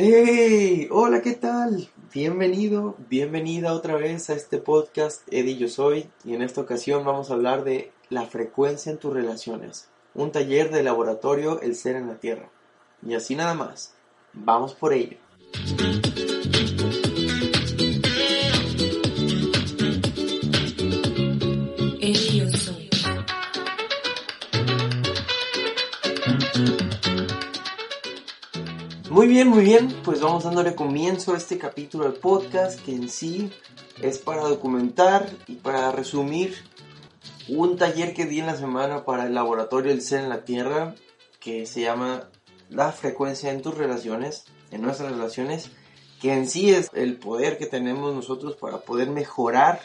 ¡Hey! Hola, ¿qué tal? Bienvenido, bienvenida otra vez a este podcast Eddie Yo Soy y en esta ocasión vamos a hablar de la frecuencia en tus relaciones, un taller de laboratorio El Ser en la Tierra. Y así nada más, vamos por ello. Muy bien, pues vamos dándole comienzo a este capítulo del podcast que en sí es para documentar y para resumir un taller que di en la semana para el laboratorio del ser en la Tierra que se llama La frecuencia en tus relaciones, en nuestras relaciones, que en sí es el poder que tenemos nosotros para poder mejorar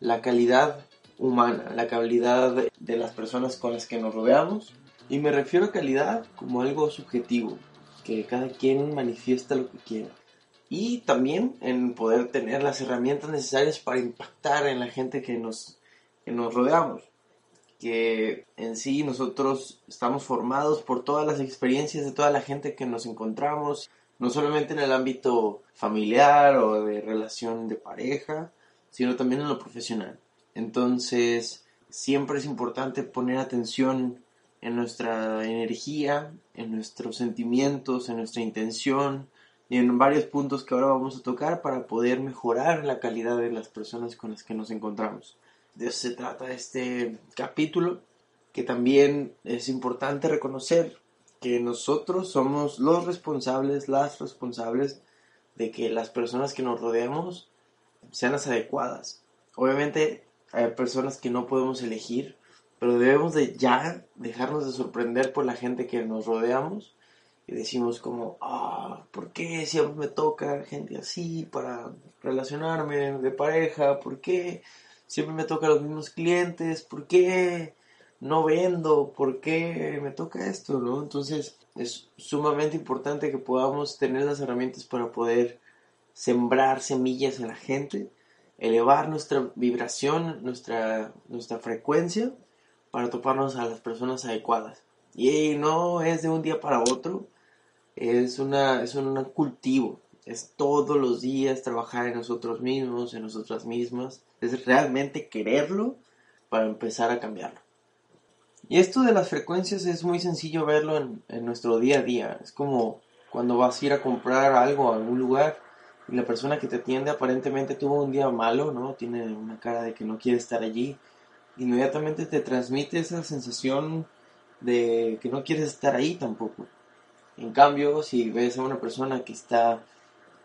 la calidad humana, la calidad de las personas con las que nos rodeamos. Y me refiero a calidad como algo subjetivo, que cada quien manifiesta lo que quiera. Y también en poder tener las herramientas necesarias para impactar en la gente que nos, que nos rodeamos. Que en sí nosotros estamos formados por todas las experiencias de toda la gente que nos encontramos, no solamente en el ámbito familiar o de relación de pareja, sino también en lo profesional. Entonces, siempre es importante poner atención en nuestra energía, en nuestros sentimientos, en nuestra intención y en varios puntos que ahora vamos a tocar para poder mejorar la calidad de las personas con las que nos encontramos. De eso se trata este capítulo, que también es importante reconocer que nosotros somos los responsables, las responsables de que las personas que nos rodeamos sean las adecuadas. Obviamente hay personas que no podemos elegir, pero debemos de ya dejarnos de sorprender por la gente que nos rodeamos y decimos como, ah, ¿por qué siempre me toca gente así para relacionarme de pareja? ¿Por qué siempre me toca los mismos clientes? ¿Por qué no vendo? ¿Por qué me toca esto? ¿no? Entonces es sumamente importante que podamos tener las herramientas para poder sembrar semillas en la gente, elevar nuestra vibración, nuestra, nuestra frecuencia para toparnos a las personas adecuadas. Y no es de un día para otro, es, una, es un cultivo, es todos los días trabajar en nosotros mismos, en nosotras mismas, es realmente quererlo para empezar a cambiarlo. Y esto de las frecuencias es muy sencillo verlo en, en nuestro día a día, es como cuando vas a ir a comprar algo a algún lugar y la persona que te atiende aparentemente tuvo un día malo, ¿no? Tiene una cara de que no quiere estar allí, inmediatamente te transmite esa sensación de que no quieres estar ahí tampoco. En cambio, si ves a una persona que está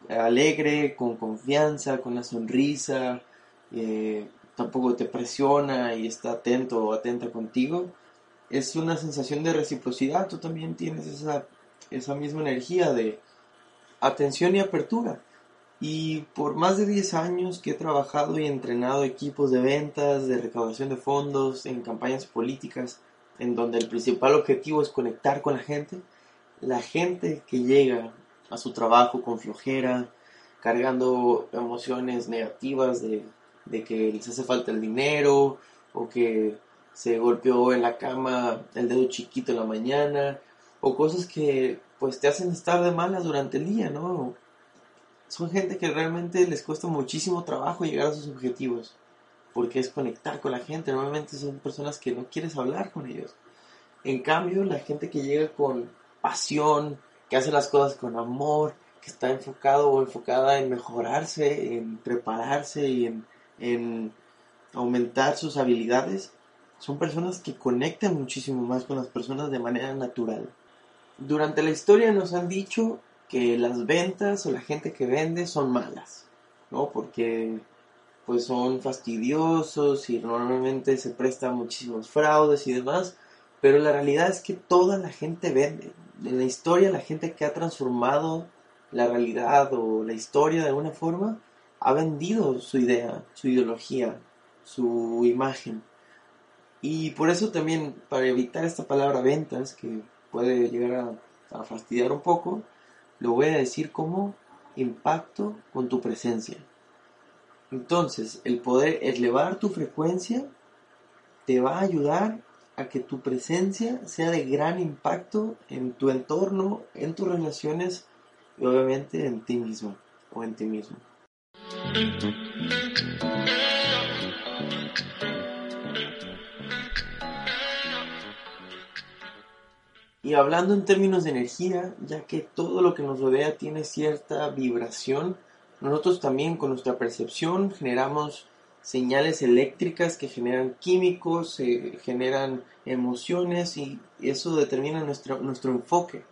alegre, con confianza, con una sonrisa, eh, tampoco te presiona y está atento o atenta contigo, es una sensación de reciprocidad. Tú también tienes esa, esa misma energía de atención y apertura. Y por más de 10 años que he trabajado y entrenado equipos de ventas, de recaudación de fondos, en campañas políticas, en donde el principal objetivo es conectar con la gente, la gente que llega a su trabajo con flojera, cargando emociones negativas de, de que les hace falta el dinero o que se golpeó en la cama el dedo chiquito en la mañana o cosas que pues te hacen estar de malas durante el día, ¿no? Son gente que realmente les cuesta muchísimo trabajo llegar a sus objetivos porque es conectar con la gente. Normalmente son personas que no quieres hablar con ellos. En cambio, la gente que llega con pasión, que hace las cosas con amor, que está enfocado o enfocada en mejorarse, en prepararse y en, en aumentar sus habilidades, son personas que conectan muchísimo más con las personas de manera natural. Durante la historia nos han dicho que las ventas o la gente que vende son malas, ¿no? Porque pues son fastidiosos y normalmente se prestan muchísimos fraudes y demás, pero la realidad es que toda la gente vende. En la historia la gente que ha transformado la realidad o la historia de alguna forma ha vendido su idea, su ideología, su imagen. Y por eso también, para evitar esta palabra ventas, que puede llegar a fastidiar un poco, lo voy a decir como impacto con tu presencia. Entonces, el poder elevar tu frecuencia te va a ayudar a que tu presencia sea de gran impacto en tu entorno, en tus relaciones y obviamente en ti mismo o en ti mismo. Y hablando en términos de energía, ya que todo lo que nos rodea tiene cierta vibración, nosotros también con nuestra percepción generamos señales eléctricas que generan químicos, generan emociones y eso determina nuestro, nuestro enfoque.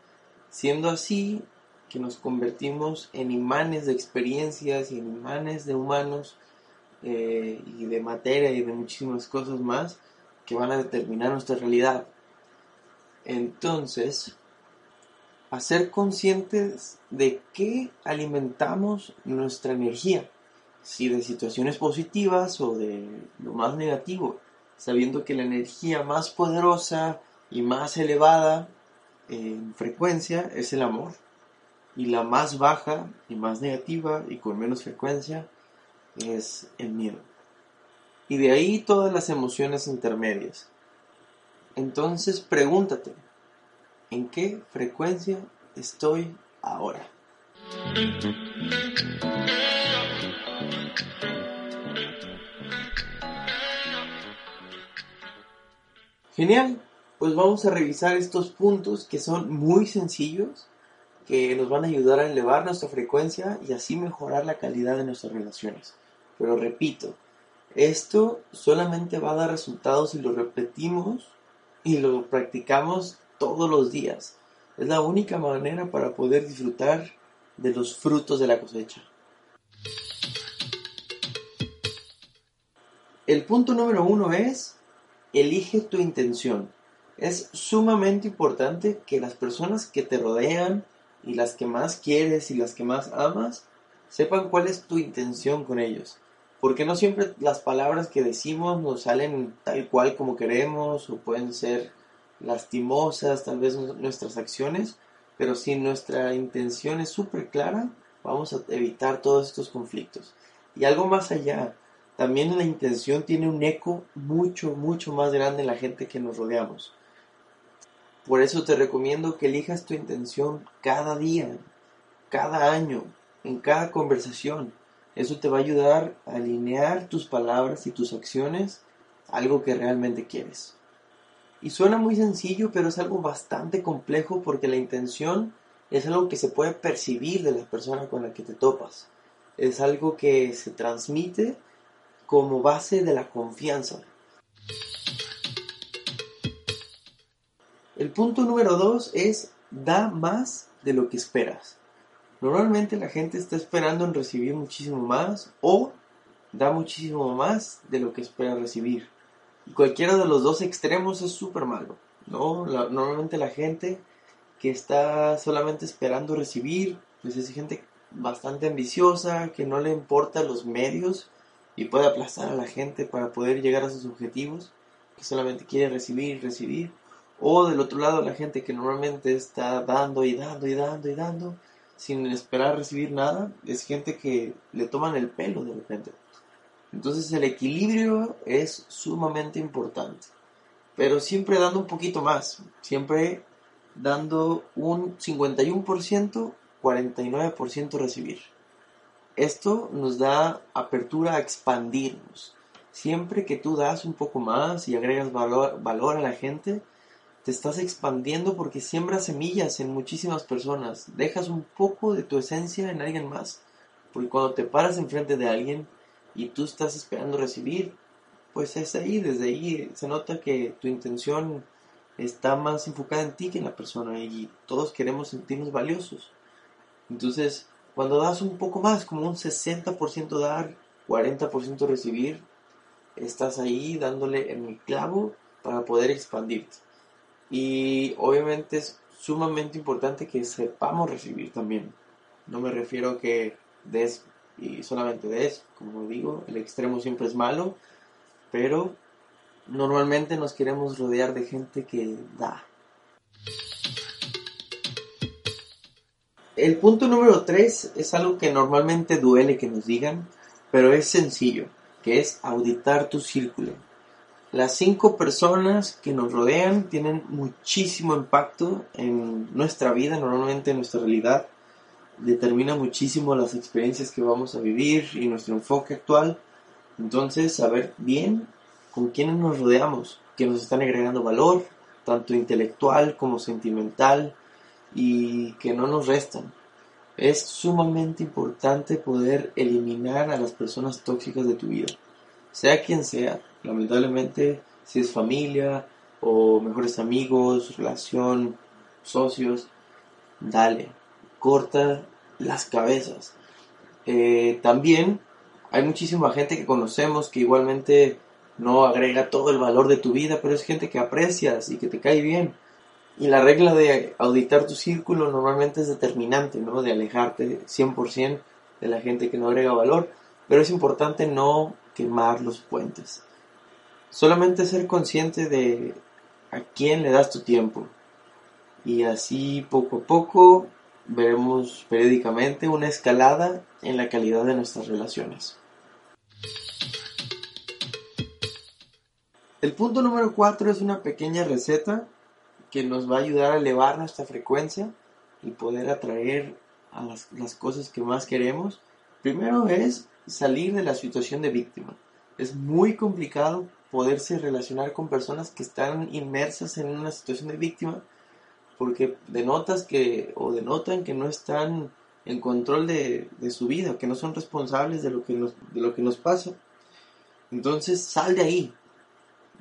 Siendo así que nos convertimos en imanes de experiencias y en imanes de humanos eh, y de materia y de muchísimas cosas más que van a determinar nuestra realidad. Entonces, a ser conscientes de qué alimentamos nuestra energía si de situaciones positivas o de lo más negativo, sabiendo que la energía más poderosa y más elevada en frecuencia es el amor, y la más baja y más negativa y con menos frecuencia es el miedo. Y de ahí todas las emociones intermedias. Entonces pregúntate, ¿en qué frecuencia estoy ahora? Genial, pues vamos a revisar estos puntos que son muy sencillos, que nos van a ayudar a elevar nuestra frecuencia y así mejorar la calidad de nuestras relaciones. Pero repito, esto solamente va a dar resultados si lo repetimos y lo practicamos todos los días. Es la única manera para poder disfrutar de los frutos de la cosecha. El punto número uno es Elige tu intención. Es sumamente importante que las personas que te rodean y las que más quieres y las que más amas sepan cuál es tu intención con ellos. Porque no siempre las palabras que decimos nos salen tal cual como queremos o pueden ser lastimosas, tal vez nuestras acciones, pero si nuestra intención es súper clara, vamos a evitar todos estos conflictos. Y algo más allá, también la intención tiene un eco mucho, mucho más grande en la gente que nos rodeamos. Por eso te recomiendo que elijas tu intención cada día, cada año, en cada conversación. Eso te va a ayudar a alinear tus palabras y tus acciones a algo que realmente quieres. Y suena muy sencillo, pero es algo bastante complejo porque la intención es algo que se puede percibir de la persona con la que te topas. Es algo que se transmite como base de la confianza. El punto número dos es da más de lo que esperas. Normalmente la gente está esperando en recibir muchísimo más o da muchísimo más de lo que espera recibir. Y cualquiera de los dos extremos es súper malo. ¿no? normalmente la gente que está solamente esperando recibir, pues es gente bastante ambiciosa, que no le importa los medios y puede aplastar a la gente para poder llegar a sus objetivos, que solamente quiere recibir y recibir. O del otro lado la gente que normalmente está dando y dando y dando y dando sin esperar recibir nada, es gente que le toman el pelo de repente. Entonces el equilibrio es sumamente importante. Pero siempre dando un poquito más, siempre dando un 51%, 49% recibir. Esto nos da apertura a expandirnos. Siempre que tú das un poco más y agregas valor, valor a la gente, te estás expandiendo porque siembras semillas en muchísimas personas. Dejas un poco de tu esencia en alguien más. Porque cuando te paras enfrente de alguien y tú estás esperando recibir, pues es ahí, desde ahí se nota que tu intención está más enfocada en ti que en la persona y todos queremos sentirnos valiosos. Entonces, cuando das un poco más, como un 60% dar, 40% recibir, estás ahí dándole en el clavo para poder expandirte. Y obviamente es sumamente importante que sepamos recibir también. No me refiero a que des y solamente des, como digo, el extremo siempre es malo, pero normalmente nos queremos rodear de gente que da. El punto número 3 es algo que normalmente duele que nos digan, pero es sencillo, que es auditar tu círculo. Las cinco personas que nos rodean tienen muchísimo impacto en nuestra vida, normalmente en nuestra realidad. determina muchísimo las experiencias que vamos a vivir y nuestro enfoque actual. Entonces, saber bien con quiénes nos rodeamos, que nos están agregando valor, tanto intelectual como sentimental, y que no nos restan. Es sumamente importante poder eliminar a las personas tóxicas de tu vida, sea quien sea. Lamentablemente, si es familia o mejores amigos, relación, socios, dale, corta las cabezas. Eh, también hay muchísima gente que conocemos que igualmente no agrega todo el valor de tu vida, pero es gente que aprecias y que te cae bien. Y la regla de auditar tu círculo normalmente es determinante, ¿no? De alejarte 100% de la gente que no agrega valor, pero es importante no quemar los puentes. Solamente ser consciente de a quién le das tu tiempo. Y así poco a poco veremos periódicamente una escalada en la calidad de nuestras relaciones. El punto número 4 es una pequeña receta que nos va a ayudar a elevar nuestra frecuencia y poder atraer a las, las cosas que más queremos. Primero es salir de la situación de víctima. Es muy complicado poderse relacionar con personas que están inmersas en una situación de víctima porque denotas que o denotan que no están en control de, su vida, que no son responsables de lo que de lo que nos pasa. Entonces sal de ahí,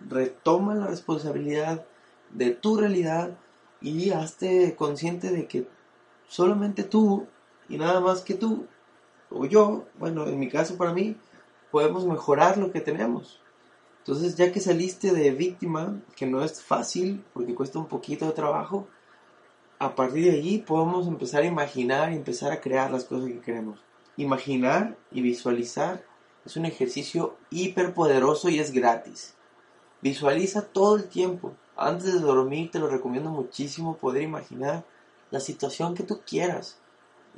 retoma la responsabilidad de tu realidad y hazte consciente de que solamente tú y nada más que tú o yo, bueno, en mi caso para mí, podemos mejorar lo que tenemos. Entonces, ya que saliste de víctima, que no es fácil porque cuesta un poquito de trabajo, a partir de allí podemos empezar a imaginar y empezar a crear las cosas que queremos. Imaginar y visualizar es un ejercicio hiperpoderoso y es gratis. Visualiza todo el tiempo. Antes de dormir te lo recomiendo muchísimo poder imaginar la situación que tú quieras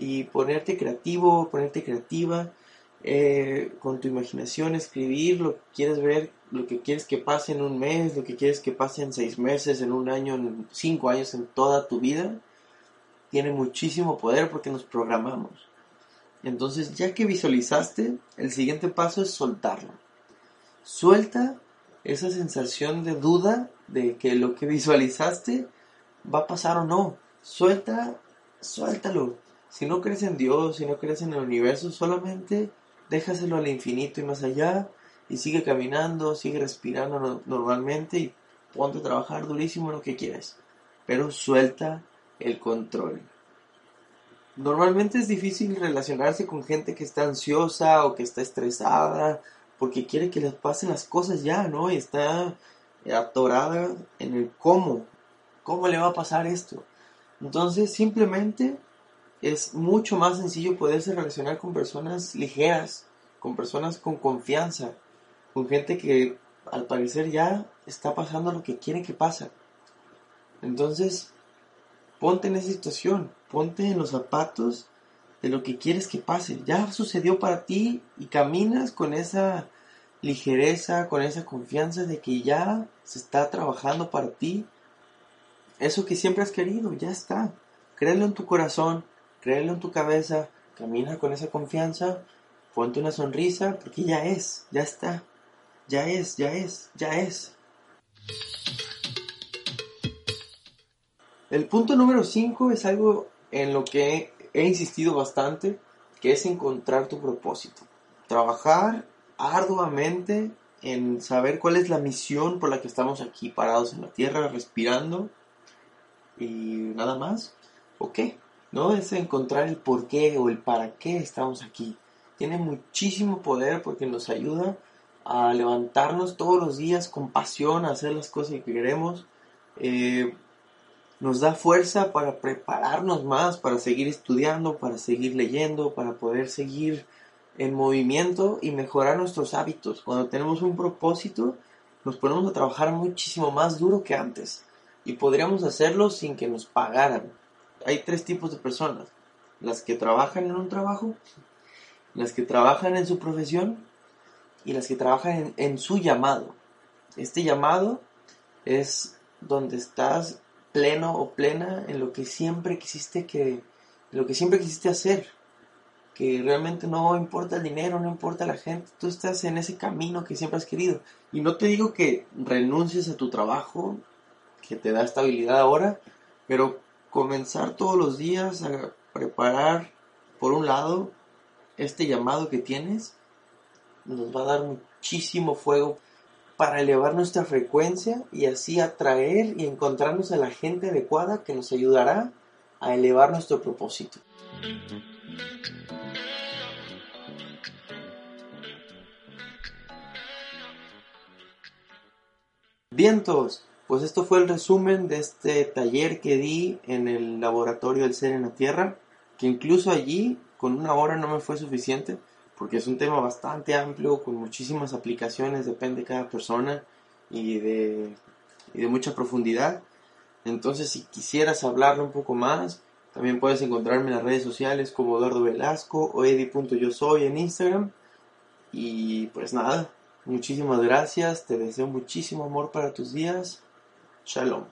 y ponerte creativo, ponerte creativa eh, con tu imaginación, escribir lo que quieres ver, lo que quieres que pase en un mes, lo que quieres que pase en seis meses, en un año, en cinco años, en toda tu vida, tiene muchísimo poder porque nos programamos. Entonces, ya que visualizaste, el siguiente paso es soltarlo. Suelta esa sensación de duda de que lo que visualizaste va a pasar o no. Suelta, suéltalo. Si no crees en Dios, si no crees en el universo, solamente déjaselo al infinito y más allá y sigue caminando, sigue respirando normalmente y ponte a trabajar durísimo lo que quieres. Pero suelta el control. Normalmente es difícil relacionarse con gente que está ansiosa o que está estresada porque quiere que les pasen las cosas ya, ¿no? Y está atorada en el cómo. ¿Cómo le va a pasar esto? Entonces simplemente es mucho más sencillo poderse relacionar con personas ligeras, con personas con confianza, con gente que al parecer ya está pasando lo que quiere que pase. Entonces, ponte en esa situación, ponte en los zapatos de lo que quieres que pase. Ya sucedió para ti y caminas con esa ligereza, con esa confianza de que ya se está trabajando para ti. Eso que siempre has querido, ya está. Créelo en tu corazón, créelo en tu cabeza, camina con esa confianza, ponte una sonrisa, porque ya es, ya está, ya es, ya es, ya es. El punto número 5 es algo en lo que he insistido bastante, que es encontrar tu propósito. Trabajar arduamente en saber cuál es la misión por la que estamos aquí parados en la tierra, respirando y nada más. ¿O qué? ¿No? Es encontrar el por qué o el para qué estamos aquí. Tiene muchísimo poder porque nos ayuda a levantarnos todos los días con pasión, a hacer las cosas que queremos. Eh, nos da fuerza para prepararnos más, para seguir estudiando, para seguir leyendo, para poder seguir en movimiento y mejorar nuestros hábitos. Cuando tenemos un propósito, nos ponemos a trabajar muchísimo más duro que antes y podríamos hacerlo sin que nos pagaran hay tres tipos de personas. Las que trabajan en un trabajo, las que trabajan en su profesión y las que trabajan en, su llamado. Este llamado es donde estás pleno o plena en lo que siempre quisiste que, lo que siempre quisiste hacer, que realmente no importa el dinero, no importa la gente, tú estás en ese camino que siempre has querido. Y no te digo que renuncies a tu trabajo, que te da estabilidad ahora, pero comenzar todos los días a preparar, por un lado, este llamado que tienes, nos va a dar muchísimo fuego para elevar nuestra frecuencia y así atraer y encontrarnos a la gente adecuada que nos ayudará a elevar nuestro propósito. Vientos, pues esto fue el resumen de este taller que di en el laboratorio del ser en la Tierra, que incluso allí con una hora no me fue suficiente, porque es un tema bastante amplio, con muchísimas aplicaciones, depende de cada persona y de, y de mucha profundidad. Entonces, si quisieras hablarlo un poco más, también puedes encontrarme en las redes sociales como Eduardo Velasco o edi.yosoy en Instagram. Y pues nada, muchísimas gracias, te deseo muchísimo amor para tus días. Shalom.